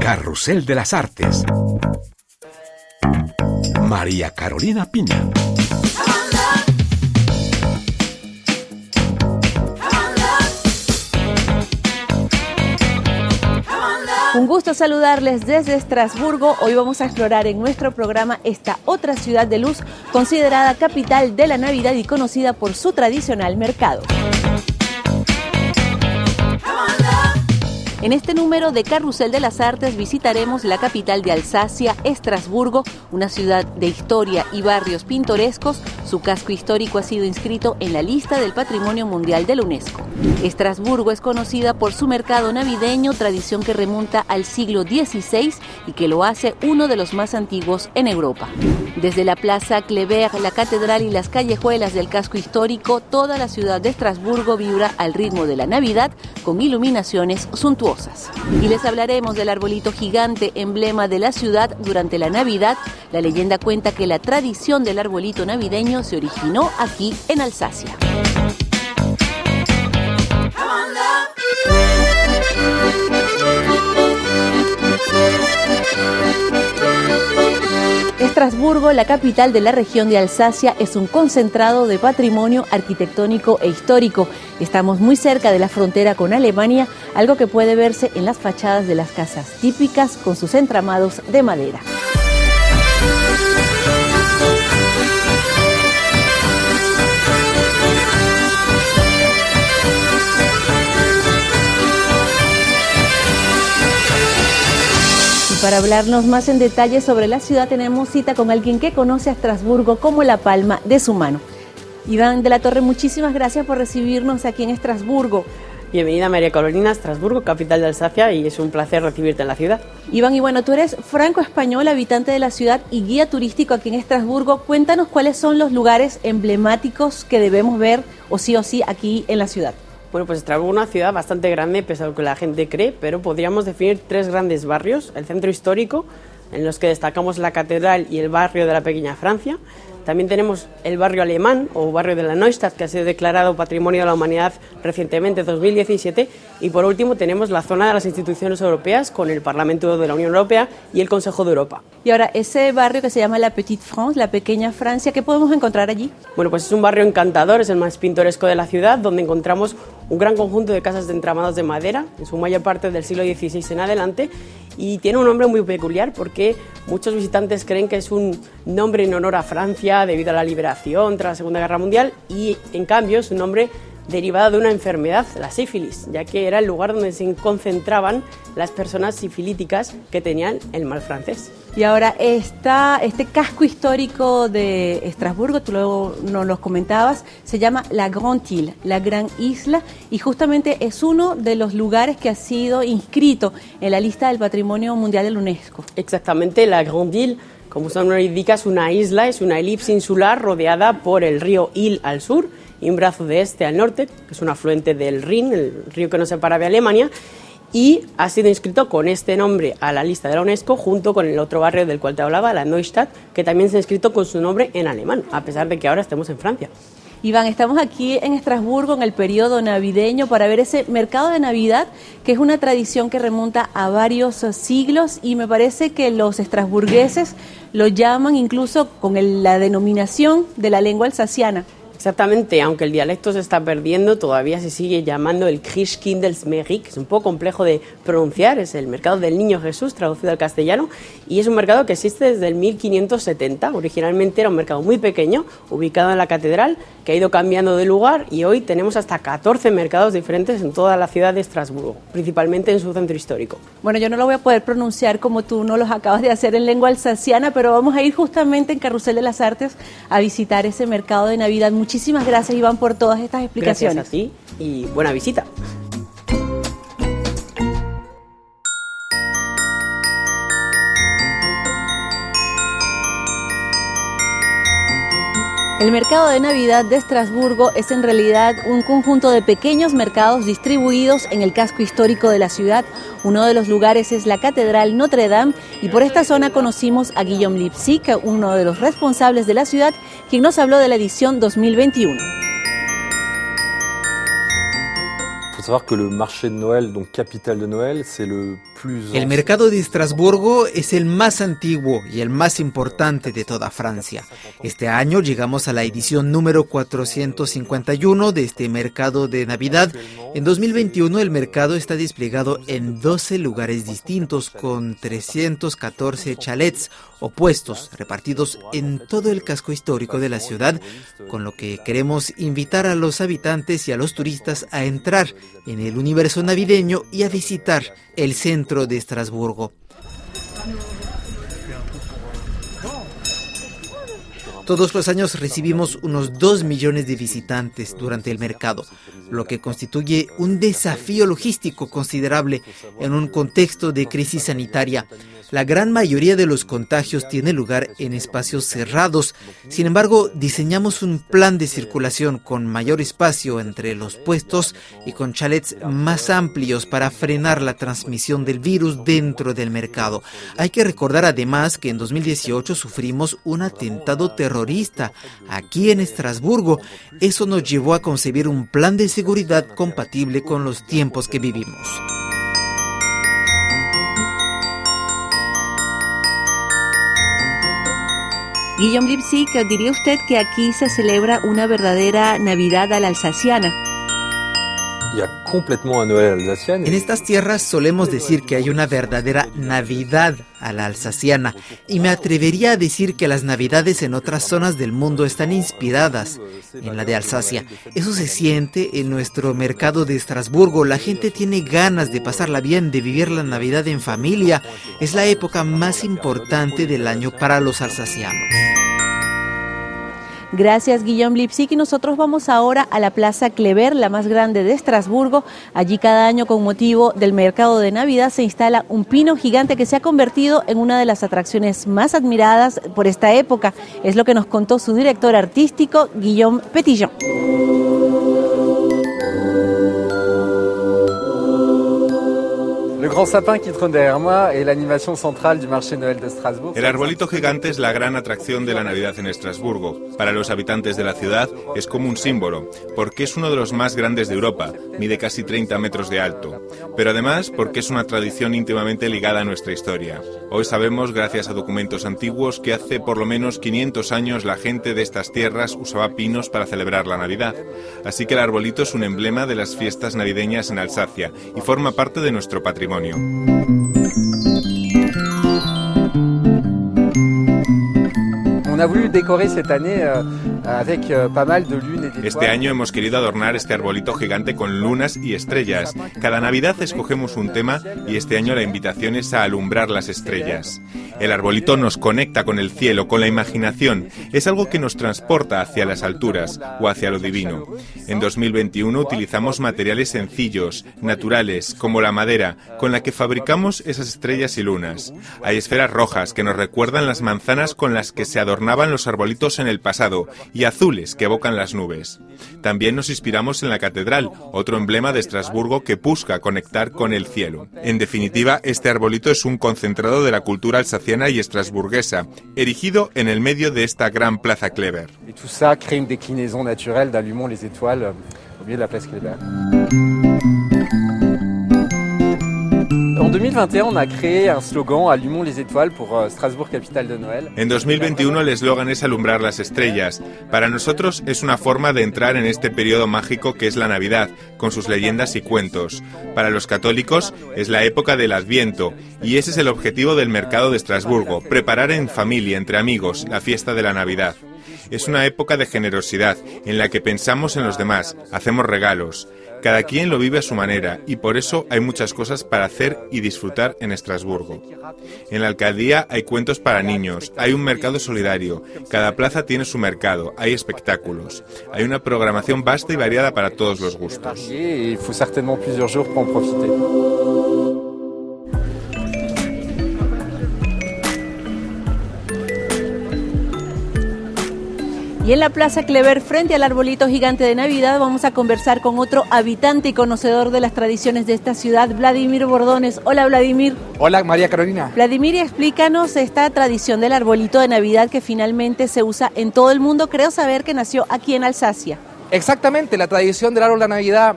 Carrusel de las Artes. María Carolina Piña. Un gusto saludarles desde Estrasburgo. Hoy vamos a explorar en nuestro programa esta otra ciudad de luz considerada capital de la Navidad y conocida por su tradicional mercado. En este número de Carrusel de las Artes visitaremos la capital de Alsacia, Estrasburgo, una ciudad de historia y barrios pintorescos. Su casco histórico ha sido inscrito en la lista del Patrimonio Mundial de la UNESCO. Estrasburgo es conocida por su mercado navideño, tradición que remonta al siglo XVI y que lo hace uno de los más antiguos en Europa. Desde la Plaza Clever, la catedral y las callejuelas del casco histórico, toda la ciudad de Estrasburgo vibra al ritmo de la Navidad con iluminaciones suntuosas. Y les hablaremos del arbolito gigante, emblema de la ciudad durante la Navidad. La leyenda cuenta que la tradición del arbolito navideño se originó aquí en Alsacia. Estrasburgo, la capital de la región de Alsacia, es un concentrado de patrimonio arquitectónico e histórico. Estamos muy cerca de la frontera con Alemania, algo que puede verse en las fachadas de las casas típicas con sus entramados de madera. Para hablarnos más en detalle sobre la ciudad tenemos cita con alguien que conoce a Estrasburgo como la palma de su mano. Iván de la Torre, muchísimas gracias por recibirnos aquí en Estrasburgo. Bienvenida María Carolina, Estrasburgo, capital de Alsacia, y es un placer recibirte en la ciudad. Iván, y bueno, tú eres franco-español, habitante de la ciudad y guía turístico aquí en Estrasburgo. Cuéntanos cuáles son los lugares emblemáticos que debemos ver o sí o sí aquí en la ciudad. Bueno, pues Estrasburgo es una ciudad bastante grande, pese a lo que la gente cree, pero podríamos definir tres grandes barrios. El centro histórico, en los que destacamos la catedral y el barrio de la Pequeña Francia. También tenemos el barrio alemán o barrio de la Neustadt, que ha sido declarado Patrimonio de la Humanidad recientemente, 2017. Y por último tenemos la zona de las instituciones europeas con el Parlamento de la Unión Europea y el Consejo de Europa. Y ahora, ese barrio que se llama la Petite France, la Pequeña Francia, ¿qué podemos encontrar allí? Bueno, pues es un barrio encantador, es el más pintoresco de la ciudad, donde encontramos un gran conjunto de casas de entramados de madera, en su mayor parte del siglo XVI en adelante, y tiene un nombre muy peculiar porque muchos visitantes creen que es un nombre en honor a Francia debido a la liberación tras la Segunda Guerra Mundial y en cambio es un nombre derivado de una enfermedad, la sífilis, ya que era el lugar donde se concentraban las personas sifilíticas que tenían el mal francés. Y ahora está este casco histórico de Estrasburgo, tú luego nos lo comentabas, se llama la Grande Île, la Gran Isla, y justamente es uno de los lugares que ha sido inscrito en la lista del Patrimonio Mundial de la UNESCO. Exactamente, la Grande Île, como su nombre indica, es una isla, es una elipse insular rodeada por el río Île al sur y un brazo de este al norte, que es un afluente del Rin, el río que nos separa de Alemania, y ha sido inscrito con este nombre a la lista de la UNESCO junto con el otro barrio del cual te hablaba, la Neustadt, que también se ha inscrito con su nombre en alemán, a pesar de que ahora estemos en Francia. Iván, estamos aquí en Estrasburgo en el periodo navideño para ver ese mercado de Navidad, que es una tradición que remonta a varios siglos y me parece que los estrasburgueses lo llaman incluso con la denominación de la lengua alsaciana. Exactamente, aunque el dialecto se está perdiendo, todavía se sigue llamando el Christkindlesmerk, que es un poco complejo de pronunciar, es el mercado del Niño Jesús traducido al castellano, y es un mercado que existe desde el 1570. Originalmente era un mercado muy pequeño, ubicado en la catedral, que ha ido cambiando de lugar y hoy tenemos hasta 14 mercados diferentes en toda la ciudad de Estrasburgo, principalmente en su centro histórico. Bueno, yo no lo voy a poder pronunciar como tú no los acabas de hacer en lengua alsaciana, pero vamos a ir justamente en Carrusel de las Artes a visitar ese mercado de Navidad. Muchísimas gracias, Iván, por todas estas explicaciones. Gracias a ti y buena visita. El mercado de Navidad de Estrasburgo es en realidad un conjunto de pequeños mercados distribuidos en el casco histórico de la ciudad. Uno de los lugares es la Catedral Notre Dame y por esta zona conocimos a Guillaume Lipsic, uno de los responsables de la ciudad, quien nos habló de la edición 2021. Il faut savoir que le marché de Noël, donc capitale de Noël, c'est le El mercado de Estrasburgo es el más antiguo y el más importante de toda Francia. Este año llegamos a la edición número 451 de este mercado de Navidad. En 2021 el mercado está desplegado en 12 lugares distintos con 314 chalets opuestos repartidos en todo el casco histórico de la ciudad, con lo que queremos invitar a los habitantes y a los turistas a entrar en el universo navideño y a visitar el centro de Estrasburgo. Todos los años recibimos unos 2 millones de visitantes durante el mercado, lo que constituye un desafío logístico considerable en un contexto de crisis sanitaria. La gran mayoría de los contagios tiene lugar en espacios cerrados. Sin embargo, diseñamos un plan de circulación con mayor espacio entre los puestos y con chalets más amplios para frenar la transmisión del virus dentro del mercado. Hay que recordar además que en 2018 sufrimos un atentado terrorista aquí en Estrasburgo. Eso nos llevó a concebir un plan de seguridad compatible con los tiempos que vivimos. Guillaume Lipsic, ¿diría usted que aquí se celebra una verdadera Navidad a la alsaciana? En estas tierras solemos decir que hay una verdadera Navidad a la alsaciana y me atrevería a decir que las Navidades en otras zonas del mundo están inspiradas en la de Alsacia. Eso se siente en nuestro mercado de Estrasburgo. La gente tiene ganas de pasarla bien, de vivir la Navidad en familia. Es la época más importante del año para los alsacianos. Gracias, Guillaume Lipsic. Y nosotros vamos ahora a la Plaza Clever, la más grande de Estrasburgo. Allí cada año, con motivo del mercado de Navidad, se instala un pino gigante que se ha convertido en una de las atracciones más admiradas por esta época. Es lo que nos contó su director artístico, Guillaume Petillon. El arbolito gigante es la gran atracción de la Navidad en Estrasburgo. Para los habitantes de la ciudad es como un símbolo, porque es uno de los más grandes de Europa, mide casi 30 metros de alto, pero además porque es una tradición íntimamente ligada a nuestra historia. Hoy sabemos, gracias a documentos antiguos, que hace por lo menos 500 años la gente de estas tierras usaba pinos para celebrar la Navidad. Así que el arbolito es un emblema de las fiestas navideñas en Alsacia y forma parte de nuestro patrimonio. matrimonio. Este año hemos querido adornar este arbolito gigante con lunas y estrellas. Cada Navidad escogemos un tema y este año la invitación es a alumbrar las estrellas. El arbolito nos conecta con el cielo, con la imaginación. Es algo que nos transporta hacia las alturas o hacia lo divino. En 2021 utilizamos materiales sencillos, naturales, como la madera, con la que fabricamos esas estrellas y lunas. Hay esferas rojas que nos recuerdan las manzanas con las que se adornaban los arbolitos en el pasado y azules que evocan las nubes. También nos inspiramos en la catedral, otro emblema de Estrasburgo que busca conectar con el cielo. En definitiva, este arbolito es un concentrado de la cultura alsaciana y estrasburguesa, erigido en el medio de esta gran plaza Clever. Y todo crée une déclinaison naturelle d'allumons les étoiles euh, de la place Clever. En 2021, on a créé les étoiles euh. En 2021 el eslogan es alumbrar las estrellas. Para nosotros es una forma de entrar en este periodo mágico que es la Navidad, con sus leyendas y cuentos. Para los católicos es la época del Adviento y ese es el objetivo del mercado de Estrasburgo, preparar en familia, entre amigos, la fiesta de la Navidad. Es una época de generosidad en la que pensamos en los demás, hacemos regalos. Cada quien lo vive a su manera y por eso hay muchas cosas para hacer y disfrutar en Estrasburgo. En la alcaldía hay cuentos para niños, hay un mercado solidario, cada plaza tiene su mercado, hay espectáculos, hay una programación vasta y variada para todos los gustos. Y en la Plaza Clever, frente al arbolito gigante de Navidad, vamos a conversar con otro habitante y conocedor de las tradiciones de esta ciudad, Vladimir Bordones. Hola, Vladimir. Hola, María Carolina. Vladimir, explícanos esta tradición del arbolito de Navidad que finalmente se usa en todo el mundo. Creo saber que nació aquí en Alsacia. Exactamente, la tradición del árbol de Navidad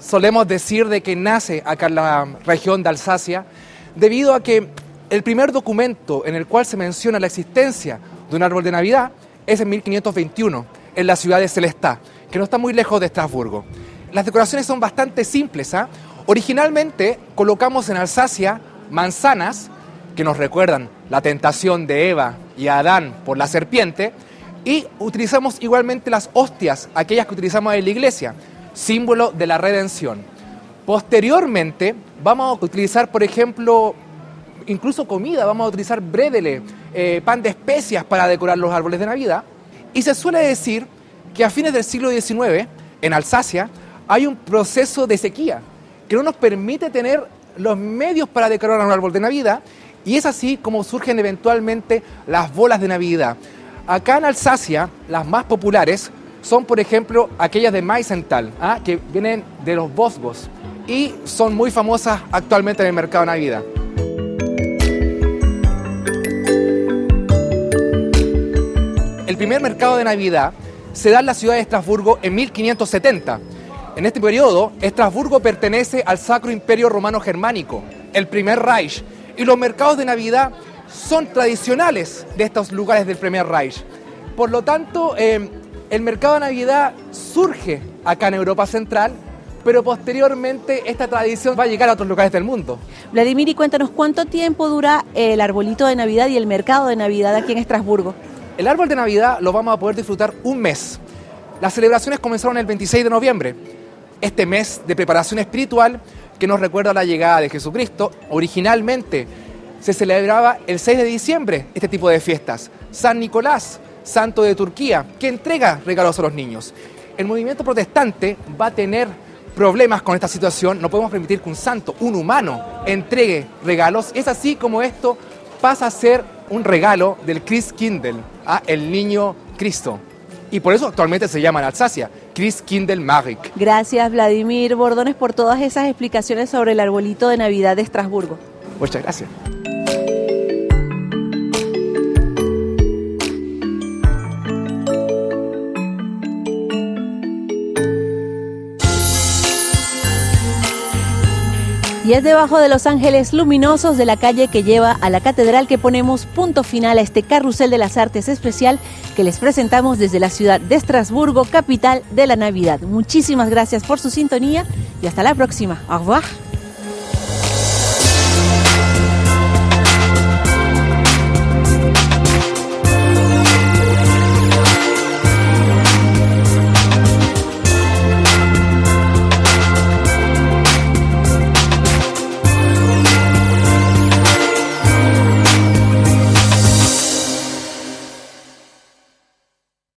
solemos decir de que nace acá en la región de Alsacia debido a que el primer documento en el cual se menciona la existencia de un árbol de Navidad es en 1521, en la ciudad de Celestá, que no está muy lejos de Estrasburgo. Las decoraciones son bastante simples. ¿ah? Originalmente colocamos en Alsacia manzanas que nos recuerdan la tentación de Eva y Adán por la serpiente, y utilizamos igualmente las hostias, aquellas que utilizamos en la iglesia, símbolo de la redención. Posteriormente vamos a utilizar, por ejemplo, incluso comida, vamos a utilizar brédele, eh, pan de especias para decorar los árboles de Navidad. Y se suele decir que a fines del siglo XIX, en Alsacia, hay un proceso de sequía que no nos permite tener los medios para decorar un árbol de Navidad y es así como surgen eventualmente las bolas de Navidad. Acá en Alsacia, las más populares son, por ejemplo, aquellas de Maisenthal, ¿ah? que vienen de los Vosgos y son muy famosas actualmente en el mercado de Navidad. El primer mercado de Navidad se da en la ciudad de Estrasburgo en 1570. En este periodo, Estrasburgo pertenece al Sacro Imperio Romano Germánico, el primer Reich, y los mercados de Navidad son tradicionales de estos lugares del primer Reich. Por lo tanto, eh, el mercado de Navidad surge acá en Europa Central, pero posteriormente esta tradición va a llegar a otros lugares del mundo. Vladimir, y cuéntanos cuánto tiempo dura el arbolito de Navidad y el mercado de Navidad aquí en Estrasburgo. El árbol de Navidad lo vamos a poder disfrutar un mes. Las celebraciones comenzaron el 26 de noviembre. Este mes de preparación espiritual que nos recuerda la llegada de Jesucristo. Originalmente se celebraba el 6 de diciembre este tipo de fiestas. San Nicolás, santo de Turquía, que entrega regalos a los niños. El movimiento protestante va a tener problemas con esta situación. No podemos permitir que un santo, un humano, entregue regalos. Es así como esto pasa a ser un regalo del Christkindl, a el niño Cristo. Y por eso actualmente se llama en Alsacia, Christkindl Marik. Gracias Vladimir Bordones por todas esas explicaciones sobre el arbolito de Navidad de Estrasburgo. Muchas gracias. Es debajo de los ángeles luminosos de la calle que lleva a la catedral que ponemos punto final a este carrusel de las artes especial que les presentamos desde la ciudad de Estrasburgo, capital de la Navidad. Muchísimas gracias por su sintonía y hasta la próxima. Au revoir.